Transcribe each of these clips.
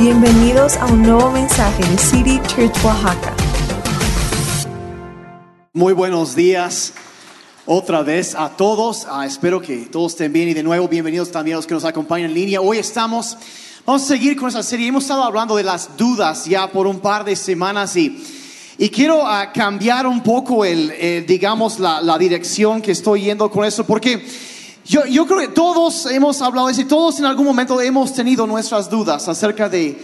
Bienvenidos a un nuevo mensaje de City Church Oaxaca. Muy buenos días otra vez a todos. Ah, espero que todos estén bien y de nuevo bienvenidos también a los que nos acompañan en línea. Hoy estamos, vamos a seguir con esta serie. Hemos estado hablando de las dudas ya por un par de semanas y, y quiero ah, cambiar un poco el, digamos, la dirección que estoy yendo con eso porque yo, yo creo que todos hemos hablado de eso y todos en algún momento hemos tenido nuestras dudas acerca de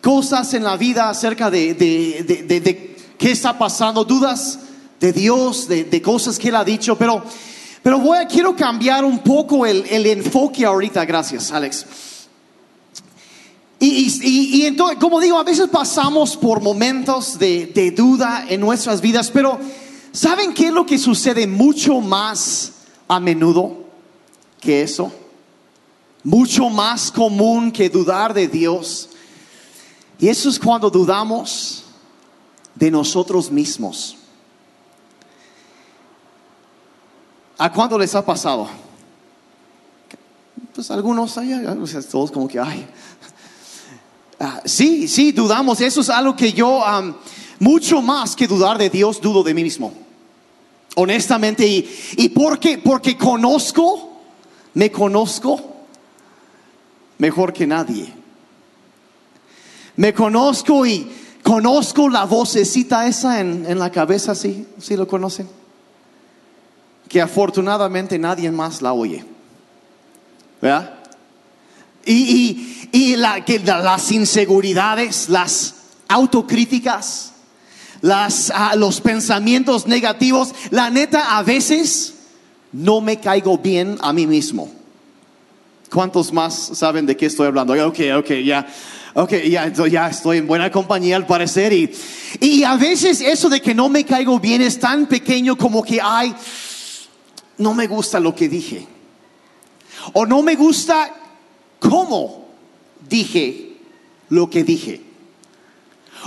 cosas en la vida, acerca de, de, de, qué está pasando, dudas de Dios, de, cosas que Él ha dicho, pero, pero voy a, quiero cambiar un poco el, el enfoque ahorita, gracias Alex. Y, y- entonces, como digo, a veces pasamos por momentos de duda en nuestras vidas, pero ¿saben qué es lo que sucede mucho más a menudo que eso? Mucho más común que dudar de Dios. Y eso es cuando dudamos de nosotros mismos. ¿A cuándo les ha pasado? Pues algunos, sea, todos como que, ay, Ah, sí, sí, dudamos. Eso es algo que yo, mucho más que dudar de Dios, dudo de mí mismo. Honestamente, y, y porque, porque conozco, me conozco mejor que nadie. Me conozco y conozco la vocecita esa en, en la cabeza, sí, sí lo conocen. Que afortunadamente nadie más la oye. ¿Verdad? Y, y- y la- que la- las inseguridades, las autocríticas, las, ah, los pensamientos negativos, la neta a veces no me caigo bien a mí mismo. ¿Cuántos más saben de qué estoy hablando? Ok, ok, ya. Ok, ya, ya estoy en buena compañía al parecer. Y, y a veces eso de que no me caigo bien es tan pequeño como que, ay, no me gusta lo que dije. O no me gusta cómo dije lo que dije.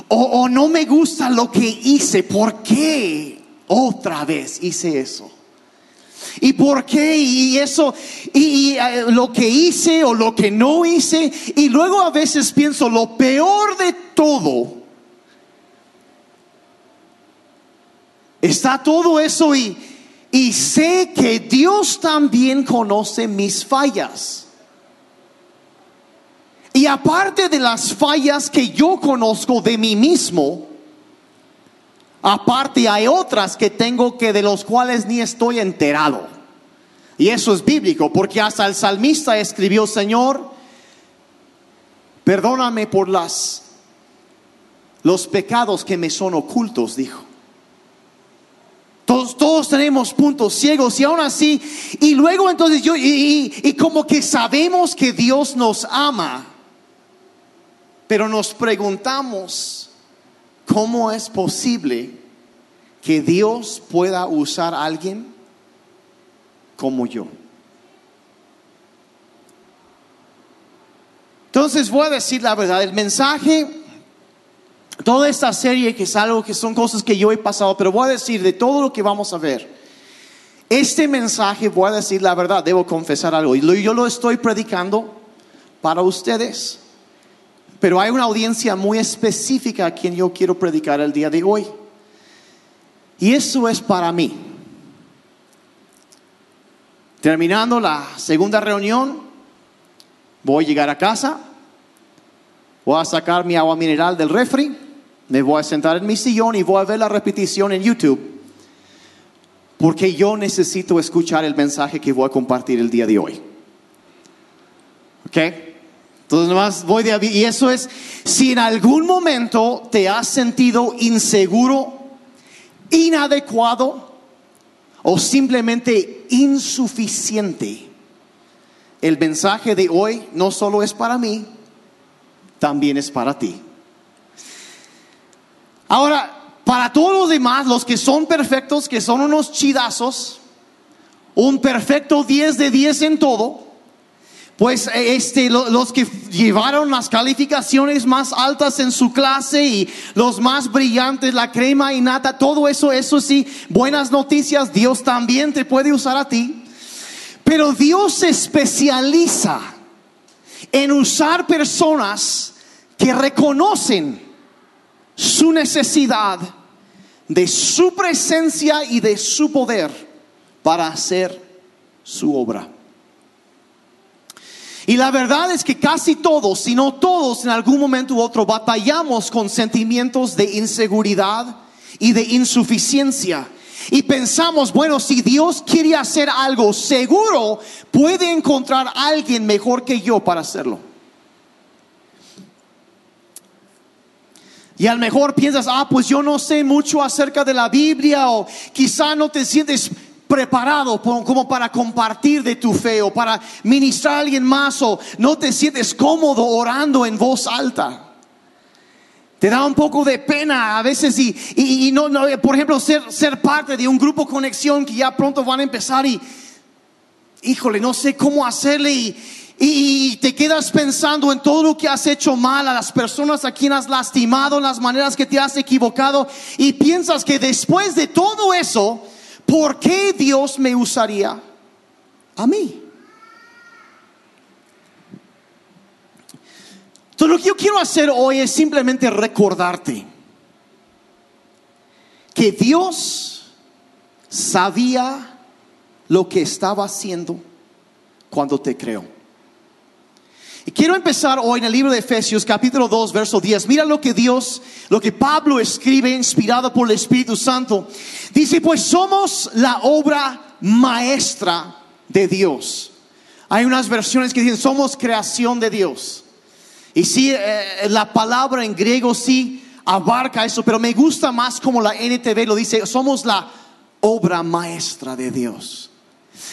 O, o no me gusta lo que hice. ¿Por qué otra vez hice eso? ¿Y por qué? Y eso, y, eh, lo que hice o lo que no hice. Y luego a veces pienso, lo peor de todo, está todo eso y sé que Dios también conoce mis fallas. Y aparte de las fallas que yo conozco de mí mismo, aparte hay otras que tengo que de los cuales ni estoy enterado. Y eso es bíblico, porque hasta el salmista escribió, Señor, perdóname por las los pecados que me son ocultos, dijo. Todos, todos tenemos puntos ciegos y aún así, y luego entonces yo, y, y- y como que sabemos que Dios nos ama, pero nos preguntamos, ¿cómo es posible que Dios pueda usar a alguien como yo? Entonces voy a decir la verdad, el mensaje, toda esta serie que es algo que son cosas que yo he pasado, pero voy a decir de todo lo que vamos a ver. Este mensaje, voy a decir la verdad, debo confesar algo, y yo lo estoy predicando para ustedes. Pero hay una audiencia muy específica a quien yo quiero predicar el día de hoy. Y eso es para mí. Terminando la segunda reunión, voy a llegar a casa, voy a sacar mi agua mineral del refri, me voy a sentar en mi sillón y voy a ver la repetición en YouTube. Porque yo necesito escuchar el mensaje que voy a compartir el día de hoy. ¿Ok? Entonces nomás voy de y eso es si en algún momento te has sentido inseguro, inadecuado o simplemente insuficiente. El mensaje de hoy no solo es para mí, también es para ti. Ahora, para todos los demás, los que son perfectos, que son unos chidazos, un perfecto 10 de 10 en todo, pues eh, este, lo- los que llevaron las calificaciones más altas en su clase y los más brillantes, la crema y nata, todo eso, eso sí, buenas noticias, Dios también te puede usar a ti. Pero Dios se especializa en usar personas que reconocen su necesidad de su presencia y de su poder para hacer su obra. Y la verdad es que casi todos, si no todos, en algún momento u otro batallamos con sentimientos de inseguridad y de insuficiencia. Y pensamos, bueno, si Dios quiere hacer algo, seguro puede encontrar a alguien mejor que yo para hacerlo. Y a lo mejor piensas, ah, pues yo no sé mucho acerca de la Biblia o quizá no te sientes preparado como para compartir de tu fe o para ministrar a alguien más o no te sientes cómodo orando en voz alta. Te da un poco de pena a veces y, no, por ejemplo, ser, ser parte de un grupo conexión que ya pronto van a empezar y, híjole, no sé cómo hacerle y, y te quedas pensando en todo lo que has hecho mal, a las personas a quien has lastimado, las maneras que te has equivocado y piensas que después de todo eso, ¿por qué Dios me usaría a mí? Entonces lo que yo quiero hacer hoy es simplemente recordarte que Dios sabía lo que estaba haciendo cuando te creó. Y quiero empezar hoy en el libro de Efesios capítulo 2 verso 10. Mira lo que Dios, lo que Pablo escribe inspirado por el Espíritu Santo. Dice, pues somos la obra maestra de Dios. Hay unas versiones que dicen, somos creación de Dios. Y sí, eh, la palabra en griego sí abarca eso, pero me gusta más como la NTV lo dice, somos la obra maestra de Dios.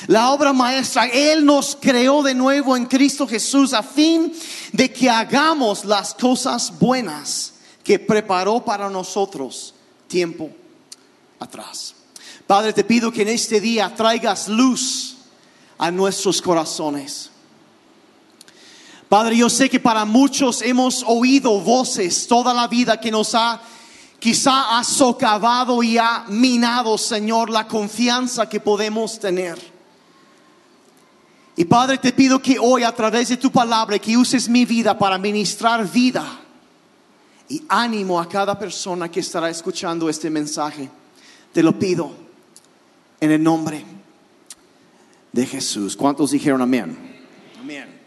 La obra maestra, Él nos creó de nuevo en Cristo Jesús a fin de que hagamos las cosas buenas que preparó para nosotros tiempo atrás. Padre, te pido que en este día traigas luz a nuestros corazones. Padre, yo sé que para muchos hemos oído voces toda la vida que nos ha quizá ha socavado y ha minado, Señor, la confianza que podemos tener. Y Padre, te pido que hoy a través de tu palabra, que uses mi vida para ministrar vida y ánimo a cada persona que estará escuchando este mensaje. Te lo pido en el nombre de Jesús. ¿Cuántos dijeron amén? Amén.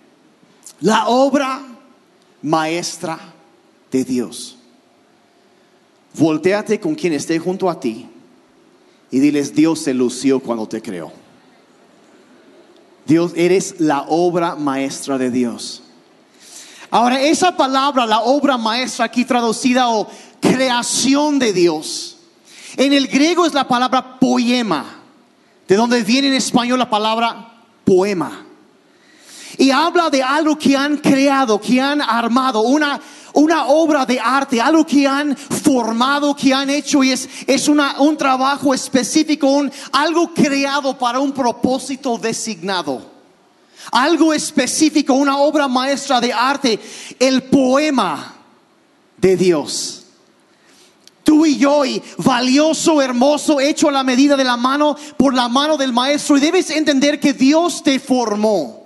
La obra maestra de Dios. Volteate con quien esté junto a ti y diles, Dios se lució cuando te creó. Dios, eres la obra maestra de Dios. Ahora, esa palabra, la obra maestra aquí traducida o creación de Dios, en el griego es la palabra poema, de donde viene en español la palabra poema. Y habla de algo que han creado, que han armado, una, una obra de arte, algo que han formado, que han hecho y es, es una, un trabajo específico, un, algo creado para un propósito designado. Algo específico, una obra maestra de arte, el poema de Dios. Tú y yo, valioso, hermoso, hecho a la medida de la mano, por la mano del maestro. Y debes entender que Dios te formó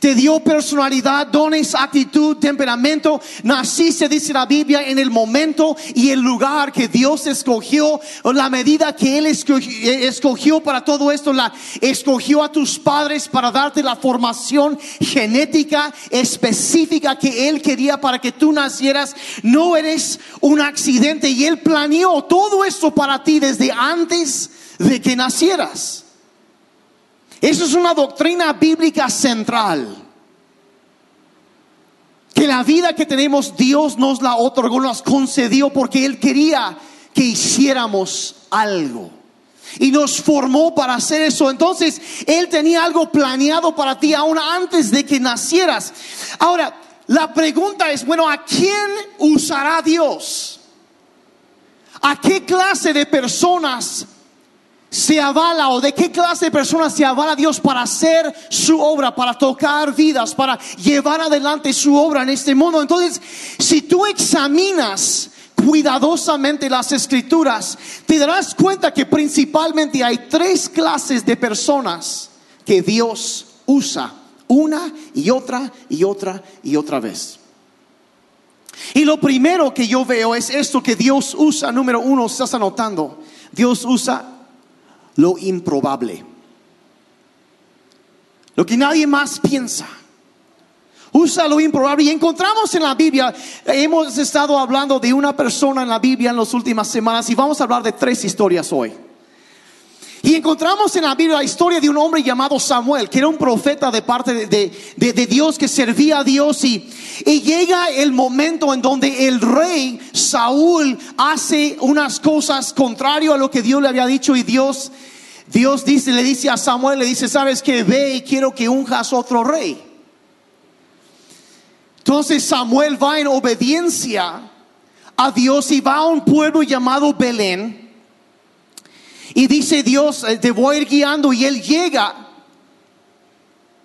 te dio personalidad, dones, actitud, temperamento. Naciste, dice la Biblia, en el momento y el lugar que Dios escogió, la medida que Él escogió, para todo esto, la escogió a tus padres para darte la formación genética específica que Él quería para que tú nacieras. No eres un accidente y Él planeó todo esto para ti desde antes de que nacieras. Eso es una doctrina bíblica central. Que la vida que tenemos Dios nos la otorgó, nos concedió porque Él quería que hiciéramos algo. Y nos formó para hacer eso. Entonces, Él tenía algo planeado para ti aún antes de que nacieras. Ahora, la pregunta es, bueno, ¿a quién usará Dios? ¿A qué clase de personas se avala o de qué clase de personas se avala Dios para hacer su obra, para tocar vidas, para llevar adelante su obra en este mundo. Entonces, si tú examinas cuidadosamente las escrituras, te darás cuenta que principalmente hay tres clases de personas que Dios usa una y otra y otra y otra vez. Y lo primero que yo veo es esto que Dios usa, número uno, estás anotando, Dios usa lo improbable. Lo que nadie más piensa. Usa lo improbable. Y encontramos en la Biblia, hemos estado hablando de una persona en la Biblia en las últimas semanas y vamos a hablar de tres historias hoy. Y encontramos en la Biblia la historia de un hombre llamado Samuel, que era un profeta de parte de, Dios, que servía a Dios. Y, y, llega el momento en donde el rey Saúl hace unas cosas contrario a lo que Dios le había dicho. Y Dios, Dios dice, le dice a Samuel, le dice, sabes que ve y quiero que unjas otro rey. Entonces Samuel va en obediencia a Dios y va a un pueblo llamado Belén. Y dice Dios, eh, te voy a ir guiando y él llega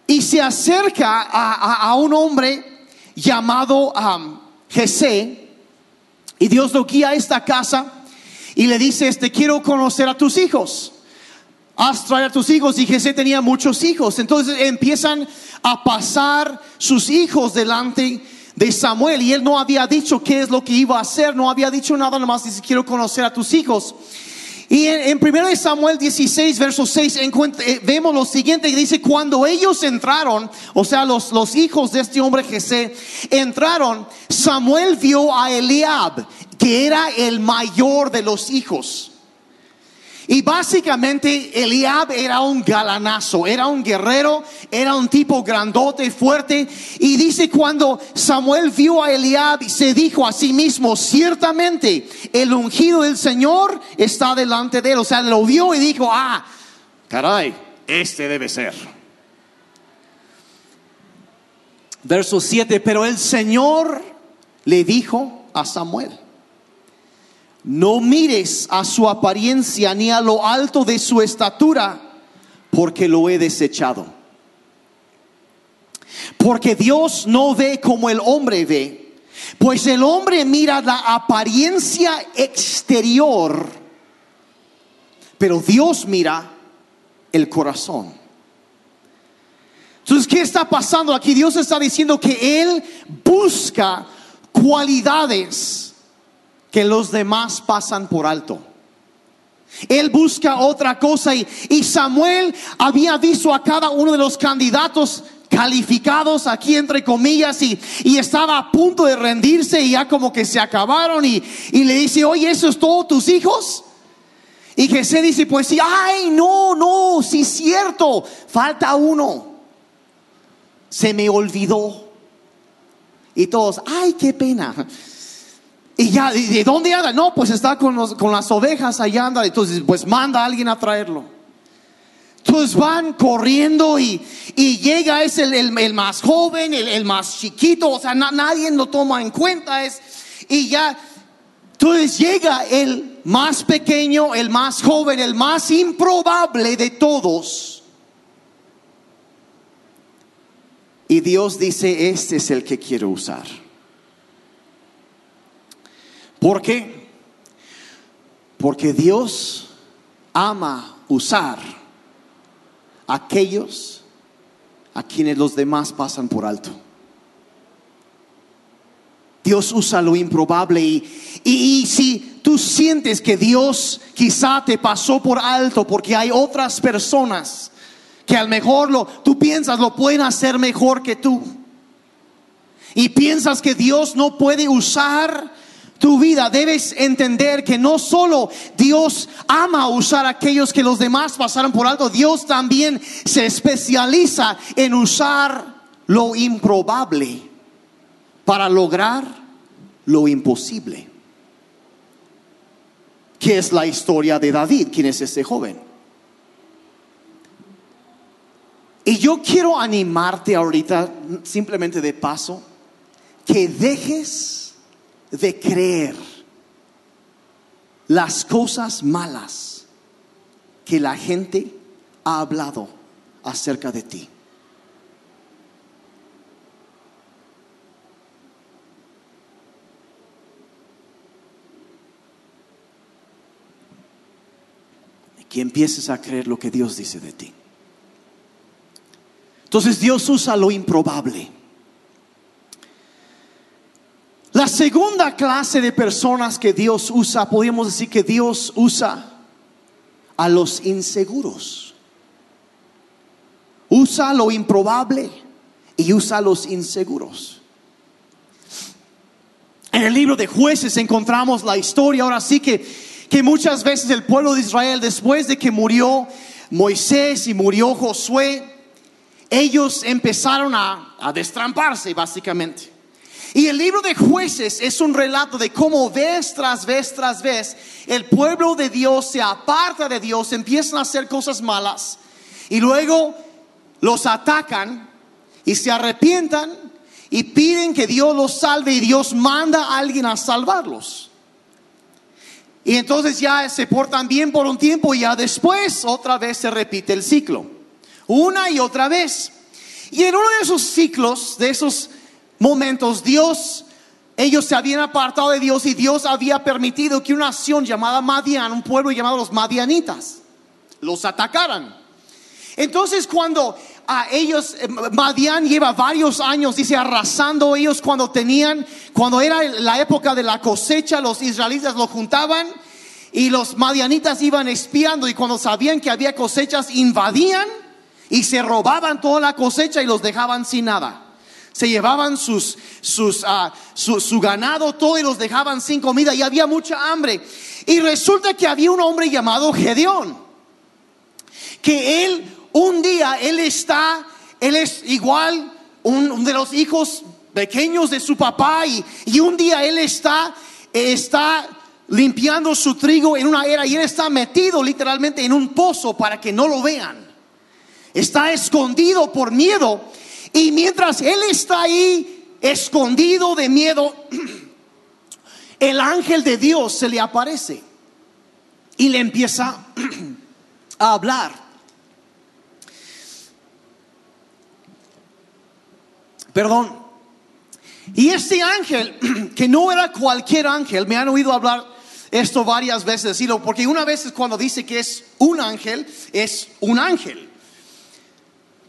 y se acerca a, un hombre llamado um, y Dios lo guía a esta casa y le dice, este quiero conocer a tus hijos. Haz traer a tus hijos y Jesé tenía muchos hijos. Entonces empiezan a pasar sus hijos delante de Samuel y él no había dicho qué es lo que iba a hacer, no había dicho nada, nomás dice quiero conocer a tus hijos. Y en, 1 Samuel 16, verso 6, eh, vemos lo siguiente, dice, cuando ellos entraron, o sea, los, los hijos de este hombre Jesé, entraron, Samuel vio a Eliab, que era el mayor de los hijos. Y básicamente Eliab era un galanazo, era un guerrero, era un tipo grandote, fuerte. Y dice cuando Samuel vio a Eliab, se dijo a sí mismo, ciertamente el ungido del Señor está delante de él. O sea, lo vio y dijo, ah, caray, este debe ser. Verso 7, pero el Señor le dijo a Samuel, no mires a su apariencia ni a lo alto de su estatura, porque lo he desechado. Porque Dios no ve como el hombre ve, pues el hombre mira la apariencia exterior, pero Dios mira el corazón. Entonces, ¿qué está pasando aquí? Dios está diciendo que Él busca cualidades que los demás pasan por alto. Él busca otra cosa y, Samuel había visto a cada uno de los candidatos calificados aquí entre comillas y, estaba a punto de rendirse y ya como que se acabaron y, le dice, oye, ¿eso es todo tus hijos? Y Jesús dice, pues sí, ay, no, no, sí es cierto, falta uno. Se me olvidó. Y todos, ay, qué pena. Y ya, ¿de dónde anda? No, pues está con, las ovejas allá anda. Entonces, pues manda a alguien a traerlo. Entonces van corriendo y, llega, es el, más joven, el, más chiquito, o sea, nadie lo toma en cuenta. Es, y ya, entonces llega el más pequeño, el más joven, el más improbable de todos. Y Dios dice, este es el que quiero usar. ¿Por qué? Porque Dios ama usar aquellos a quienes los demás pasan por alto. Dios usa lo improbable y, si tú sientes que Dios quizá te pasó por alto porque hay otras personas que a lo mejor lo, tú piensas lo pueden hacer mejor que tú y piensas que Dios no puede usar tu vida, debes entender que no solo Dios ama usar a aquellos que los demás pasaron por alto, Dios también se especializa en usar lo improbable para lograr lo imposible. ¿Qué es la historia de David? ¿Quién es ese joven? Y yo quiero animarte ahorita, simplemente de paso, que dejes de creer las cosas malas que la gente ha hablado acerca de ti. que empieces a creer lo que Dios dice de ti. Entonces Dios usa lo improbable La segunda clase de personas que Dios usa, podríamos decir que Dios usa a los inseguros. Usa lo improbable y usa a los inseguros. En el libro de jueces encontramos la historia, ahora sí que, que muchas veces el pueblo de Israel, después de que murió Moisés y murió Josué, ellos empezaron a, a destramparse básicamente. Y el libro de jueces es un relato de cómo vez tras vez tras vez el pueblo de Dios se aparta de Dios, empiezan a hacer cosas malas y luego los atacan y se arrepientan y piden que Dios los salve y Dios manda a alguien a salvarlos. Y entonces ya se portan bien por un tiempo y ya después otra vez se repite el ciclo. Una y otra vez. Y en uno de esos ciclos, de esos momentos, Dios, ellos se habían apartado de Dios y Dios había permitido que una nación llamada Madian, un pueblo llamado los Madianitas, los atacaran. Entonces cuando a ellos, eh, Madian lleva varios años, dice, arrasando ellos cuando tenían, cuando era la época de la cosecha, los israelitas lo juntaban y los madianitas iban espiando y cuando sabían que había cosechas, invadían y se robaban toda la cosecha y los dejaban sin nada. Se llevaban sus, sus, ah, su, ganado todo y los dejaban sin comida y había mucha hambre. Y resulta que había un hombre llamado Gedeón, que él un día, él está, él es igual un, de los hijos pequeños de su papá y, y un día él está, está limpiando su trigo en una era y él está metido literalmente en un pozo para que no lo vean. Está escondido por miedo y mientras él está ahí escondido de miedo, el ángel de Dios se le aparece y le empieza a hablar. Perdón. Y este ángel, que no era cualquier ángel, me han oído hablar esto varias veces, decirlo, porque una vez cuando dice que es un ángel, es un ángel.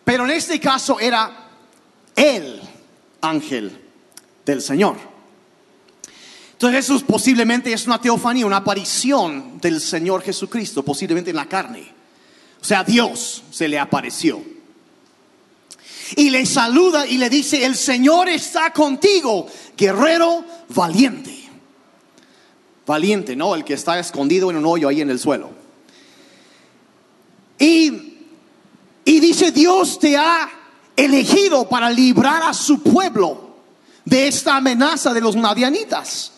Pero en este caso era el ángel del Señor. Entonces eso posiblemente es una teofanía, una aparición del Señor Jesucristo, posiblemente en la carne. O sea, Dios se le apareció y le saluda y le dice, el Señor está contigo, guerrero valiente. Valiente, ¿no? El que está escondido en un hoyo ahí en el suelo. Y, y dice, Dios te ha elegido para librar a su pueblo de esta amenaza de los madianitas.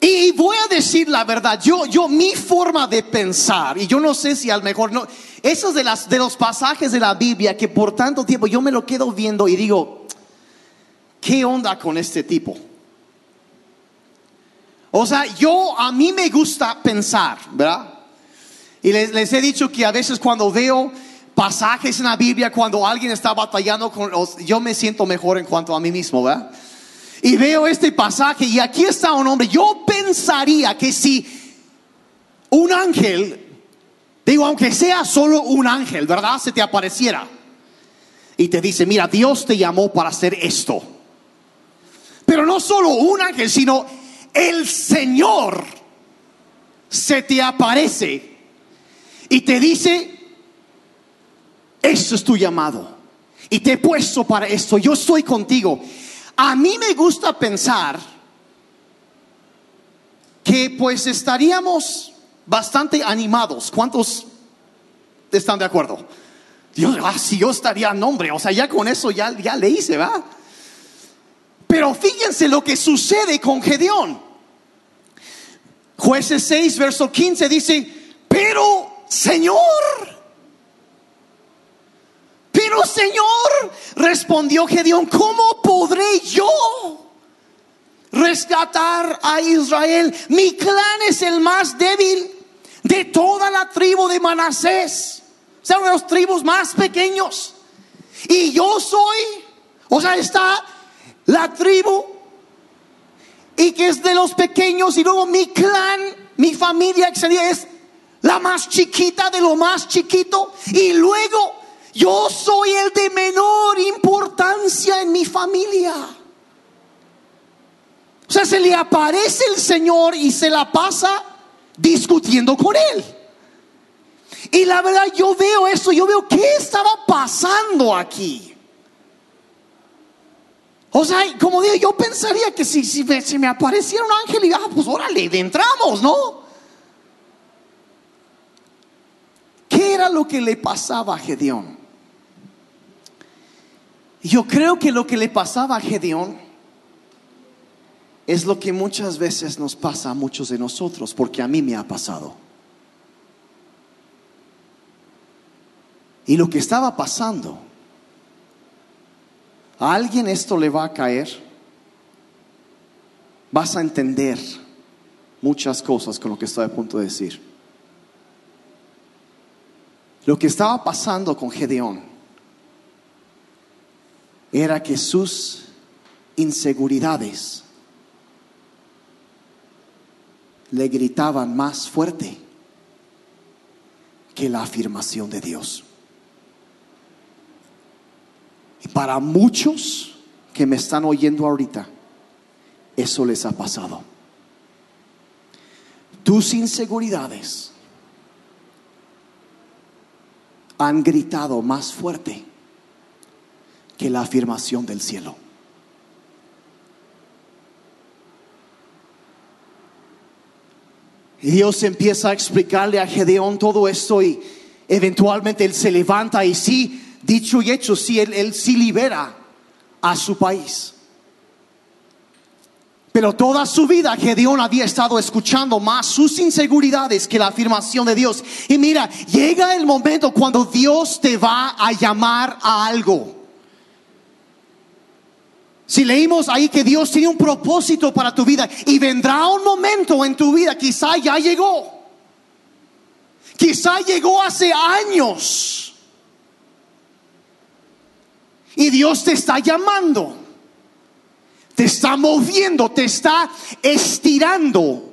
Y voy a decir la verdad, yo, yo, mi forma de pensar, y yo no sé si al mejor no, esos de, las, de los pasajes de la Biblia que por tanto tiempo yo me lo quedo viendo y digo, ¿qué onda con este tipo? O sea, yo, a mí me gusta pensar, ¿verdad? Y les he dicho que a veces cuando veo pasajes en la Biblia, cuando alguien está batallando con los, yo me siento mejor en cuanto a mí mismo, ¿verdad? y veo este pasaje y aquí está un hombre, yo pensaría que si un ángel, digo, aunque sea solo un ángel, ¿verdad? Se te apareciera y te dice, mira, Dios te llamó para hacer esto. Pero no solo un ángel, sino el Señor se te aparece y te dice, esto es tu llamado. Y te he puesto para esto, yo estoy contigo. A mí me gusta pensar que pues estaríamos bastante animados. ¿Cuántos están de acuerdo? Dios, ah, si yo estaría nombre, o sea, ya con eso ya, ya le hice, ¿va? Pero fíjense lo que sucede con Gedeón. Jueces 6, verso 15 dice, pero Señor, pero Señor, respondió Gedeón, ¿cómo podré yo rescatar a Israel? Mi clan es el más débil de toda la tribu de Manasés. O sea, uno de los tribus más pequeños. Y yo soy, o sea, está la tribu y que es de los pequeños y luego mi clan, mi familia es la más chiquita de lo más chiquito y luego yo soy el de menor importancia en mi familia. sea, se le aparece el Señor y se la pasa discutiendo con él. Y la verdad yo veo esto, yo veo qué estaba pasando aquí. O sea, como digo, yo pensaría que si, si, me, si me apareciera un ángel y ah, pues órale, entramos, ¿no? ¿Qué era lo que le pasaba a Gedeón? Yo creo que lo que le pasaba a Gedeón es lo que muchas veces nos pasa a muchos de nosotros, porque a mí me ha pasado. Y lo que estaba pasando, a alguien esto le va a caer, vas a entender muchas cosas con lo que estoy a punto de decir. Lo que estaba pasando con Gedeón era que sus inseguridades le gritaban más fuerte que la afirmación de Dios. Y para muchos que me están oyendo ahorita, eso les ha pasado. Tus inseguridades han gritado más fuerte la afirmación del cielo. Y Dios empieza a explicarle a Gedeón todo esto y eventualmente él se levanta y sí, dicho y hecho, sí, él, él sí libera a su país. Pero toda su vida Gedeón había estado escuchando más sus inseguridades que la afirmación de Dios. Y mira, llega el momento cuando Dios te va a llamar a algo. Si leímos ahí que Dios tiene un propósito para tu vida y vendrá un momento en tu vida, quizá ya llegó. Quizá llegó hace años. Y Dios te está llamando te está moviendo, te está estirando,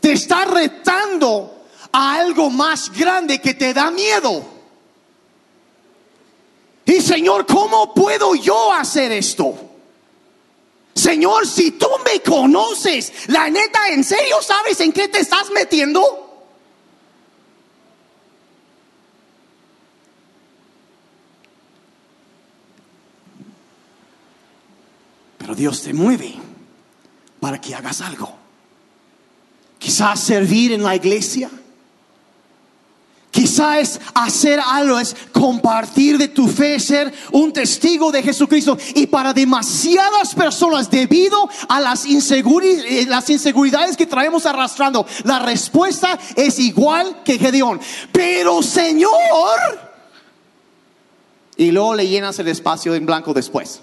te está retando a algo más grande que te da miedo. Y Señor, ¿cómo puedo yo hacer esto? Señor, si tú me conoces, la neta, ¿en serio sabes en qué te estás metiendo? Pero Dios te mueve para que hagas algo. Quizás servir en la iglesia. Quizás hacer algo, es compartir de tu fe, ser un testigo de Jesucristo. Y para demasiadas personas, debido a las, inseguridades, eh, las inseguridades que traemos arrastrando, la respuesta es igual que Gedeón. Pero Señor, y luego le llenas el espacio en blanco después.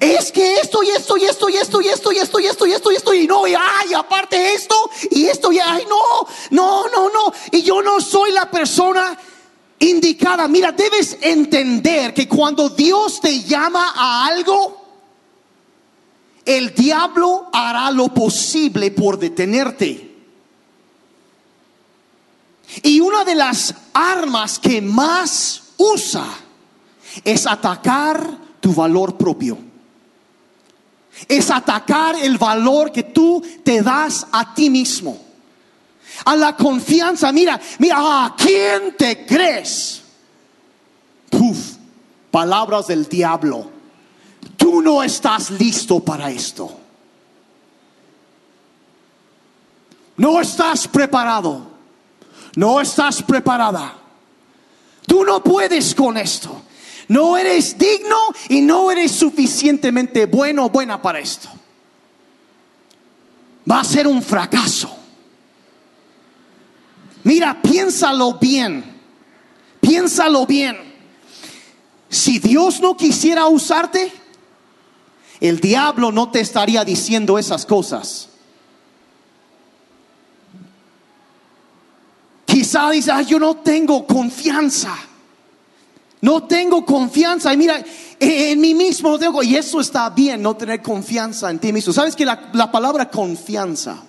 Es que esto y esto y esto y esto y esto y esto y esto y esto y esto y no, y ay, aparte esto y esto y ay, no, no, no, no. Y yo no soy la persona indicada. Mira, debes entender que cuando Dios te llama a algo, el diablo hará lo posible por detenerte. Y una de las armas que más usa es atacar tu valor propio es atacar el valor que tú te das a ti mismo. A la confianza, mira, mira, ¿a quién te crees? Puf, palabras del diablo. Tú no estás listo para esto. No estás preparado. No estás preparada. Tú no puedes con esto. No eres digno y no eres suficientemente bueno o buena para esto. Va a ser un fracaso. Mira, piénsalo bien. Piénsalo bien. Si Dios no quisiera usarte, el diablo no te estaría diciendo esas cosas. Quizá dice, yo no tengo confianza. No tengo confianza. Y mira, en mí mismo no tengo. Y eso está bien, no tener confianza en ti mismo. ¿Sabes que la, la palabra confianza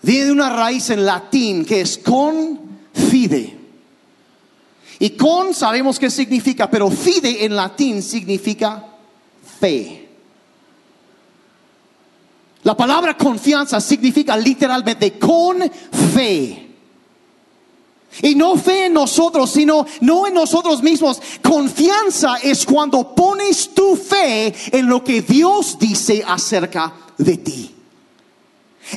viene de una raíz en latín que es con fide? Y con sabemos qué significa, pero fide en latín significa fe. La palabra confianza significa literalmente con fe. Y no fe en nosotros, sino no en nosotros mismos. Confianza es cuando pones tu fe en lo que Dios dice acerca de ti.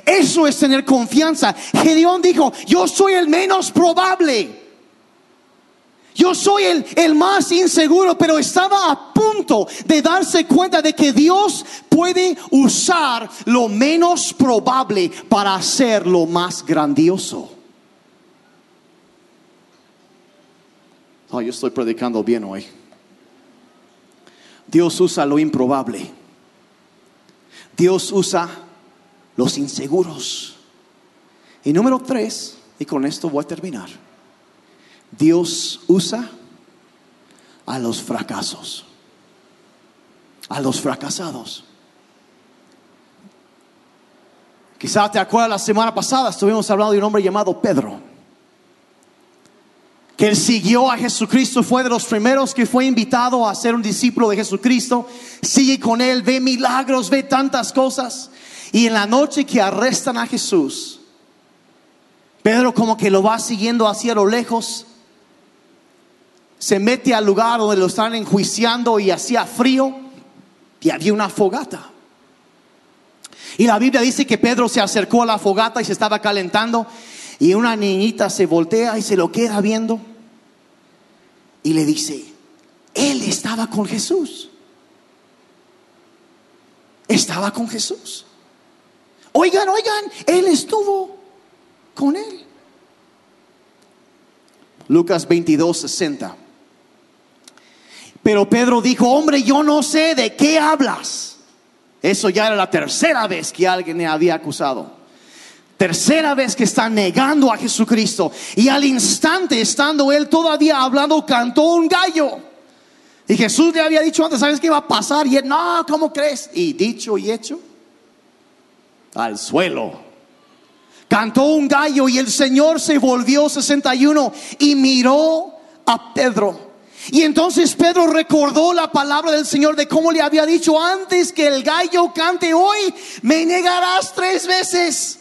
Eso es tener confianza. Gedeón dijo, yo soy el menos probable. Yo soy el, el, más inseguro, pero estaba a punto de darse cuenta de que Dios puede usar lo menos probable para hacer lo más grandioso. Yo estoy predicando bien hoy. Dios usa lo improbable. Dios usa los inseguros. Y número tres, y con esto voy a terminar. Dios usa a los fracasos, a los fracasados. Quizás te acuerdas la semana pasada estuvimos hablando de un hombre llamado Pedro que él siguió a Jesucristo, fue de los primeros que fue invitado a ser un discípulo de Jesucristo, sigue con él, ve milagros, ve tantas cosas. Y en la noche que arrestan a Jesús, Pedro como que lo va siguiendo hacia lo lejos, se mete al lugar donde lo están enjuiciando y hacía frío y había una fogata. Y la Biblia dice que Pedro se acercó a la fogata y se estaba calentando y una niñita se voltea y se lo queda viendo y le dice, él estaba con Jesús. Estaba con Jesús. Oigan, oigan, él estuvo con él. Lucas 22, 60. Pero Pedro dijo, hombre, yo no sé de qué hablas. Eso ya era la tercera vez que alguien le había acusado. Tercera vez que está negando a Jesucristo. Y al instante, estando él todavía hablando, cantó un gallo. Y Jesús le había dicho antes, ¿sabes qué va a pasar? Y él, no, ¿cómo crees? Y dicho y hecho, al suelo. Cantó un gallo y el Señor se volvió 61 y miró a Pedro. Y entonces Pedro recordó la palabra del Señor de cómo le había dicho antes que el gallo cante hoy, me negarás tres veces.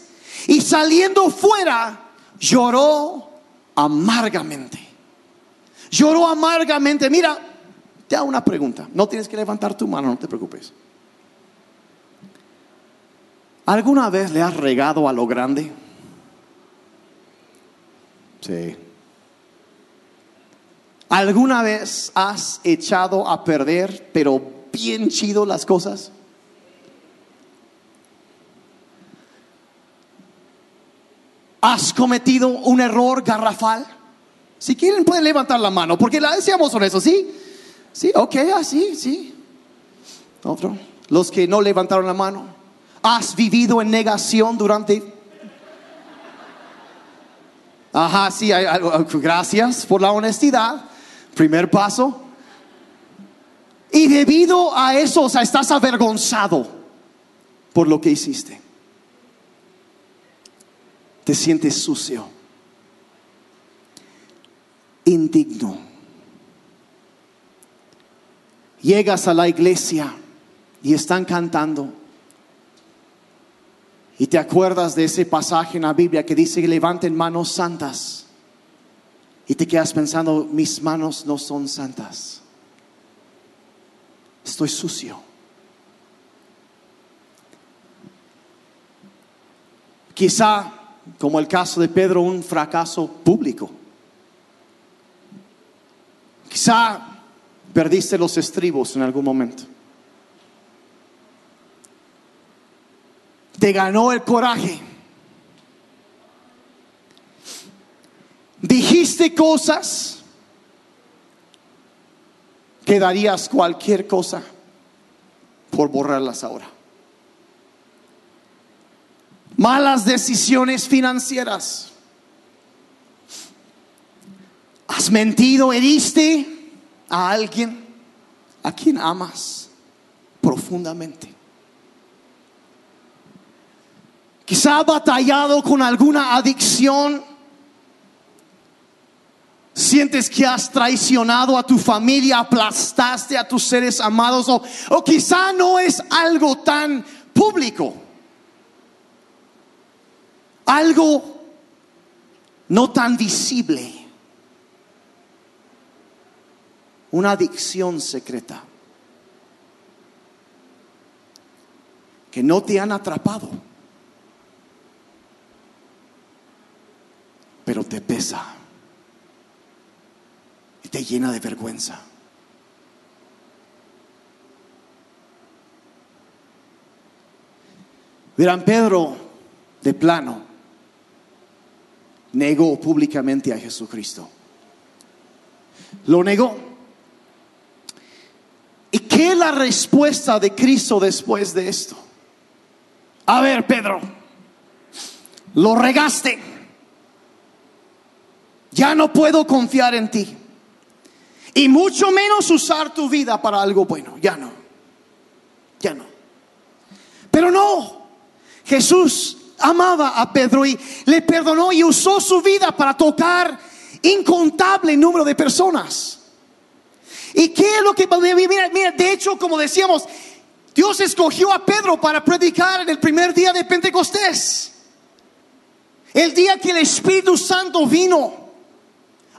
Y saliendo fuera, lloró amargamente. Lloró amargamente. Mira, te hago una pregunta. No tienes que levantar tu mano, no te preocupes. ¿Alguna vez le has regado a lo grande? Sí. ¿Alguna vez has echado a perder, pero bien chido las cosas? ¿Has cometido un error garrafal? Si quieren pueden levantar la mano, porque la decíamos sobre eso, ¿sí? Sí, ok, así, ah, sí. Otro. Los que no levantaron la mano. ¿Has vivido en negación durante... Ajá, sí, gracias por la honestidad. Primer paso. Y debido a eso, o sea, estás avergonzado por lo que hiciste te sientes sucio, indigno. Llegas a la iglesia y están cantando. Y te acuerdas de ese pasaje en la Biblia que dice que levanten manos santas. Y te quedas pensando, mis manos no son santas. Estoy sucio. Quizá como el caso de Pedro, un fracaso público. Quizá perdiste los estribos en algún momento. Te ganó el coraje. Dijiste cosas que darías cualquier cosa por borrarlas ahora malas decisiones financieras. Has mentido, heriste a alguien a quien amas profundamente. Quizá ha batallado con alguna adicción Sientes que has traicionado a tu familia, aplastaste a tus seres amados o, o quizá no es algo tan público. Algo no tan visible. Una adicción secreta. Que no te han atrapado. Pero te pesa. Y te llena de vergüenza. Verán, Pedro, de plano, negó públicamente a Jesucristo. Lo negó. ¿Y qué es la respuesta de Cristo después de esto? A ver, Pedro, lo regaste. Ya no puedo confiar en ti. Y mucho menos usar tu vida para algo bueno. Ya no. Ya no. Pero no. Jesús amaba a Pedro y le perdonó y usó su vida para tocar incontable número de personas. ¿Y qué es lo que mira, mira, de hecho, como decíamos, Dios escogió a Pedro para predicar en el primer día de Pentecostés. El día que el Espíritu Santo vino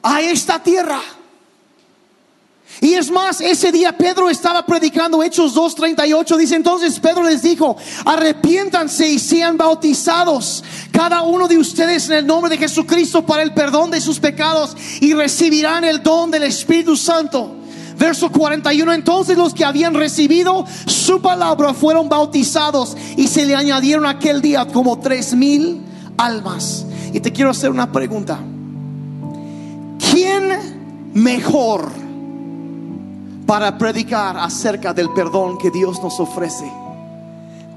a esta tierra. Y es más, ese día Pedro estaba predicando Hechos 2.38. Dice entonces Pedro les dijo, arrepiéntanse y sean bautizados cada uno de ustedes en el nombre de Jesucristo para el perdón de sus pecados y recibirán el don del Espíritu Santo. Verso 41, entonces los que habían recibido su palabra fueron bautizados y se le añadieron aquel día como tres mil almas. Y te quiero hacer una pregunta. ¿Quién mejor para predicar acerca del perdón que Dios nos ofrece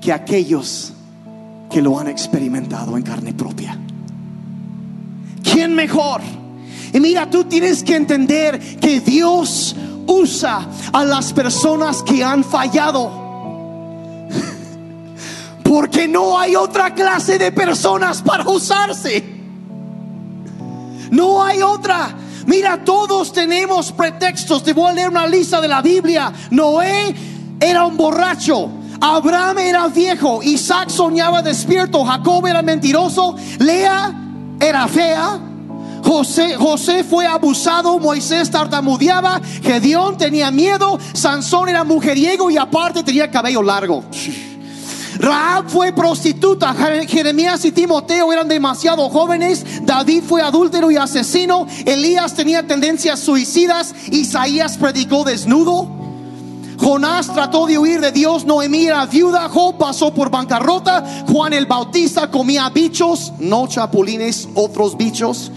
que aquellos que lo han experimentado en carne propia. ¿Quién mejor? Y mira, tú tienes que entender que Dios usa a las personas que han fallado. Porque no hay otra clase de personas para usarse. No hay otra. Mira, todos tenemos pretextos. Te voy a leer una lista de la Biblia. Noé era un borracho. Abraham era viejo. Isaac soñaba despierto. Jacob era mentiroso. Lea era fea. José, José fue abusado, Moisés tartamudeaba, Gedeón tenía miedo, Sansón era mujeriego y aparte tenía cabello largo. Raab fue prostituta, Jeremías y Timoteo eran demasiado jóvenes, David fue adúltero y asesino, Elías tenía tendencias suicidas, Isaías predicó desnudo. Jonás trató de huir de Dios, Noemí era viuda, Job pasó por bancarrota, Juan el Bautista comía bichos, no chapulines, otros bichos.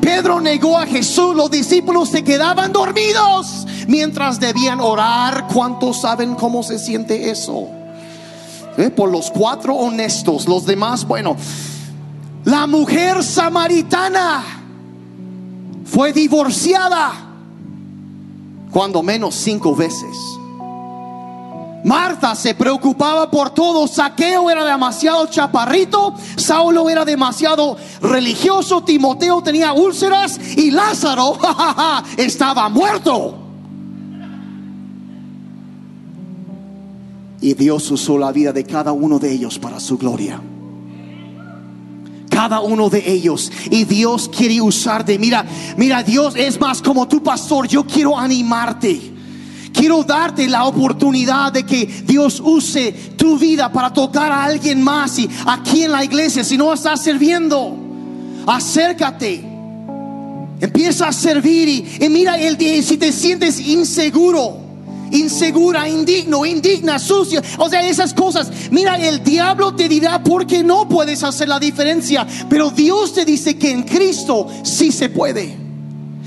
Pedro negó a Jesús, los discípulos se quedaban dormidos mientras debían orar. ¿Cuántos saben cómo se siente eso? ¿Eh? por los cuatro honestos, los demás, bueno, la mujer samaritana fue divorciada cuando menos cinco veces. Marta se preocupaba por todo. Saqueo era demasiado chaparrito. Saulo era demasiado religioso. Timoteo tenía úlceras. Y Lázaro estaba muerto. Y Dios usó la vida de cada uno de ellos para su gloria. Cada uno de ellos. Y Dios quiere usarte. Mira, mira, Dios es más como tu pastor. Yo quiero animarte. Quiero darte la oportunidad de que Dios use tu vida para tocar a alguien más. Y aquí en la iglesia, si no estás sirviendo, acércate. Empieza a servir y, mira, el, si te sientes inseguro, insegura, indigno, indigna, sucia. O sea, esas cosas. Mira, el diablo te dirá porque no puedes hacer la diferencia. Pero Dios te dice que en Cristo sí se puede.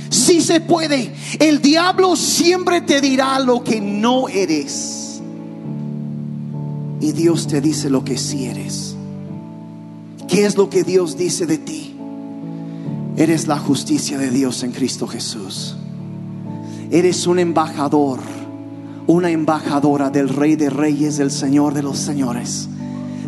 Sí se puede. El diablo siempre te dirá lo que no eres. Y Dios te dice lo que sí eres. ¿Qué es lo que Dios dice de ti? Eres la justicia de Dios en Cristo Jesús. Eres un embajador una embajadora del Rey de Reyes, del Señor de los Señores,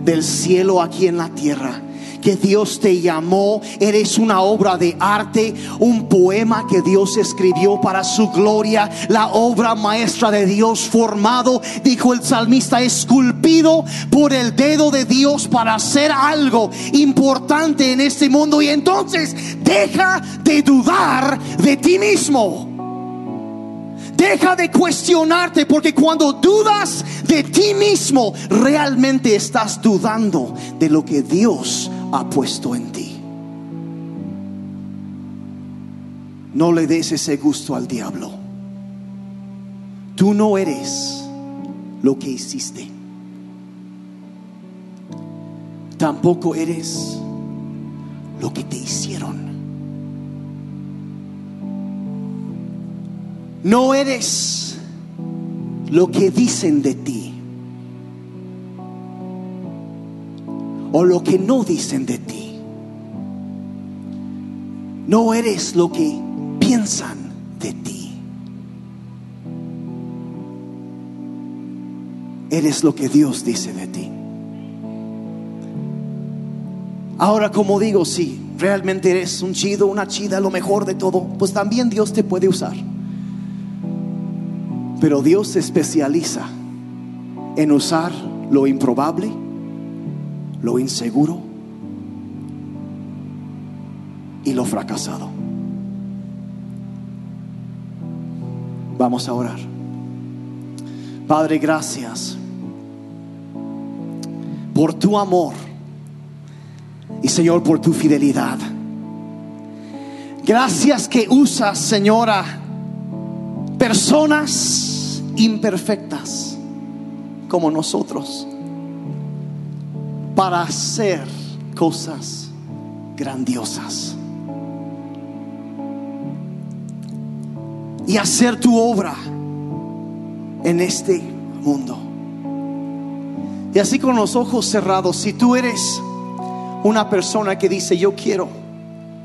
del cielo aquí en la tierra. que Dios te llamó. Eres una obra de arte, un poema que Dios escribió para su gloria, la obra maestra de Dios formado, dijo el salmista, esculpido por el dedo de Dios para hacer algo importante en este mundo. Y entonces deja de dudar de ti mismo. Deja de cuestionarte porque cuando dudas de ti mismo, realmente estás dudando de lo que Dios ha puesto en ti. No le des ese gusto al diablo. Tú no eres lo que hiciste. Tampoco eres lo que te hicieron. No eres lo que dicen de ti. O lo que no dicen de ti. No eres lo que piensan de ti. Eres lo que Dios dice de ti. Ahora, como digo, si realmente eres un chido, una chida, lo mejor de todo, pues también Dios te puede usar. Pero Dios se especializa en usar lo improbable, lo inseguro y lo fracasado. Vamos a orar. Padre, gracias por tu amor y Señor por tu fidelidad. Gracias que usas, Señora, personas imperfectas como nosotros para hacer cosas grandiosas y hacer tu obra en este mundo. Y así con los ojos cerrados, si tú eres una persona que dice, yo quiero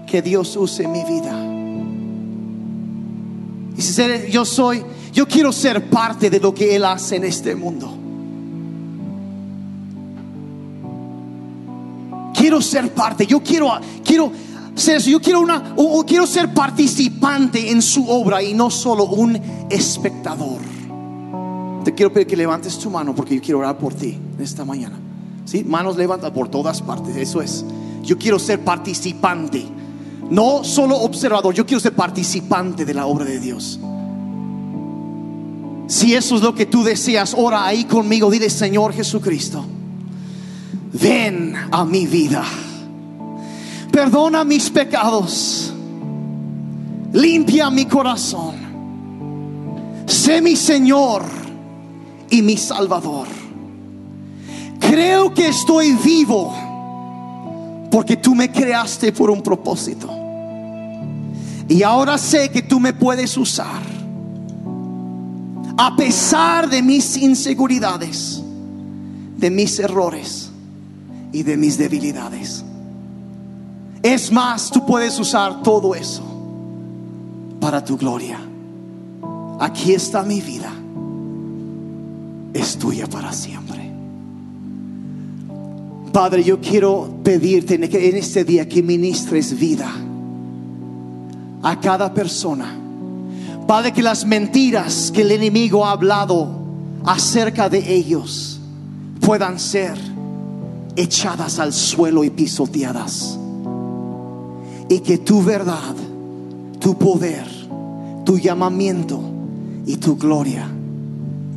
que Dios use mi vida. Y si yo soy, yo quiero ser parte de lo que Él hace en este mundo. Quiero ser parte, yo quiero, quiero ser yo quiero una, quiero ser participante en su obra y no solo un espectador. Te quiero pedir que levantes tu mano porque yo quiero orar por ti esta mañana. ¿Sí? Manos levantadas por todas partes, eso es. Yo quiero ser participante, no solo observador, yo quiero ser participante de la obra de Dios. Si eso es lo que tú deseas, ora ahí conmigo, dile Señor Jesucristo, ven a mi vida, perdona mis pecados, limpia mi corazón, sé mi Señor y mi Salvador. Creo que estoy vivo porque tú me creaste por un propósito. Y ahora sé que tú me puedes usar. A pesar de mis inseguridades, de mis errores y de mis debilidades. Es más, tú puedes usar todo eso para tu gloria. Aquí está mi vida. Es tuya para siempre. Padre, yo quiero pedirte en este día que ministres vida a cada persona. Padre, que las mentiras que el enemigo ha hablado acerca de ellos puedan ser echadas al suelo y pisoteadas. Y que tu verdad, tu poder, tu llamamiento y tu gloria,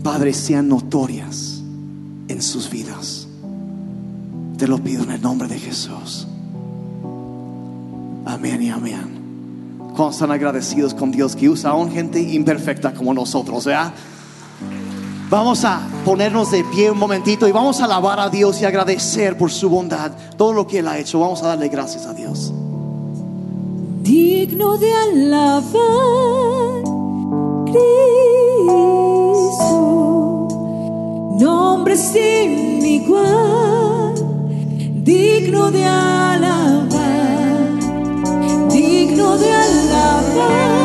Padre, sean notorias en sus vidas. Te lo pido en el nombre de Jesús. Amén y amén. ¿Cuántos están agradecidos con Dios que usa a gente imperfecta como nosotros? ¿verdad? Vamos a ponernos de pie un momentito y vamos a alabar a Dios y agradecer por su bondad, todo lo que Él ha hecho. Vamos a darle gracias a Dios. Digno de alabar, Cristo, nombre sin igual digno de alabar digno de alabanza.